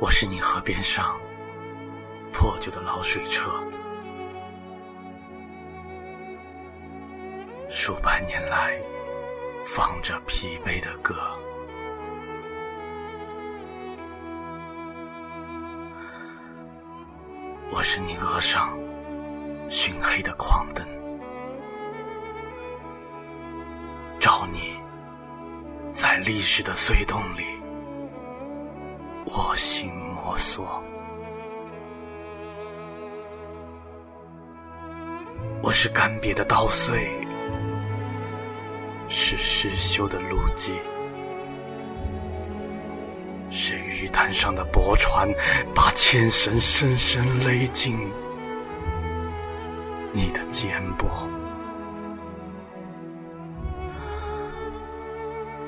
我是你河边上破旧的老水车，数百年来放着疲惫的歌。我是你额上熏黑的矿灯，照你在历史的隧洞里我心摸索。我是干瘪的稻穗，是失修的路基。是鱼滩上的驳船，把纤绳深深勒进你的肩膊。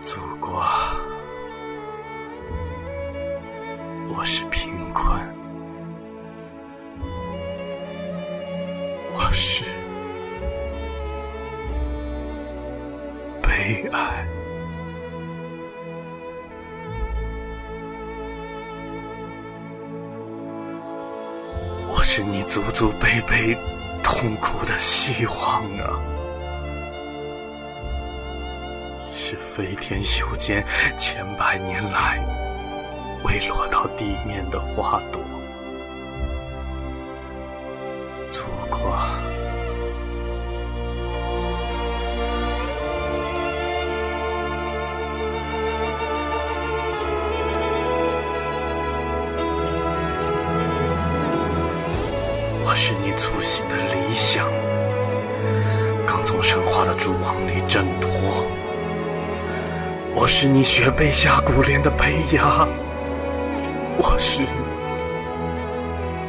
祖国，我是贫困，我是悲哀。我是你祖祖辈辈痛苦的希望啊！是飞天修间千百年来未落到地面的花朵，祖国。我是你粗心的理想，刚从神话的蛛网里挣脱。我是你雪被下古莲的胚芽，我是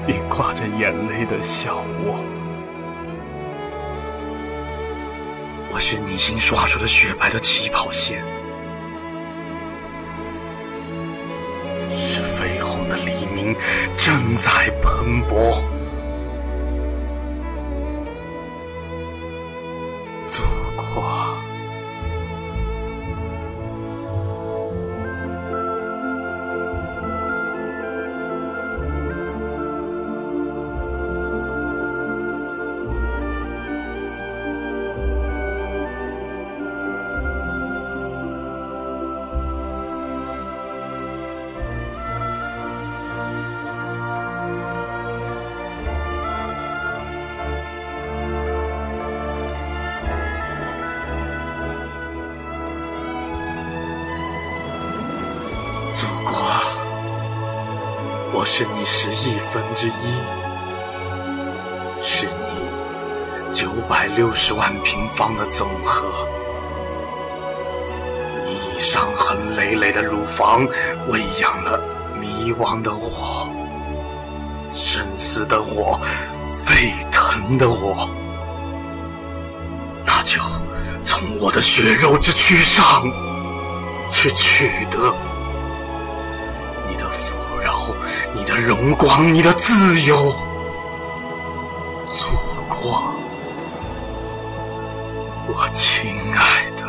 你挂着眼泪的小窝，我是你新刷出的雪白的起跑线，是绯红的黎明正在喷薄。祖国，祖国，我是你十亿分之一，是你九百六十万平方的总和。你以伤痕累累的乳房喂养了迷惘的我，深思的我，沸腾的我。那就从我的血肉之躯上去取得。你的荣光，你的自由，祖国，我亲爱的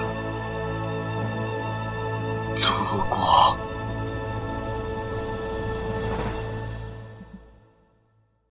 祖国。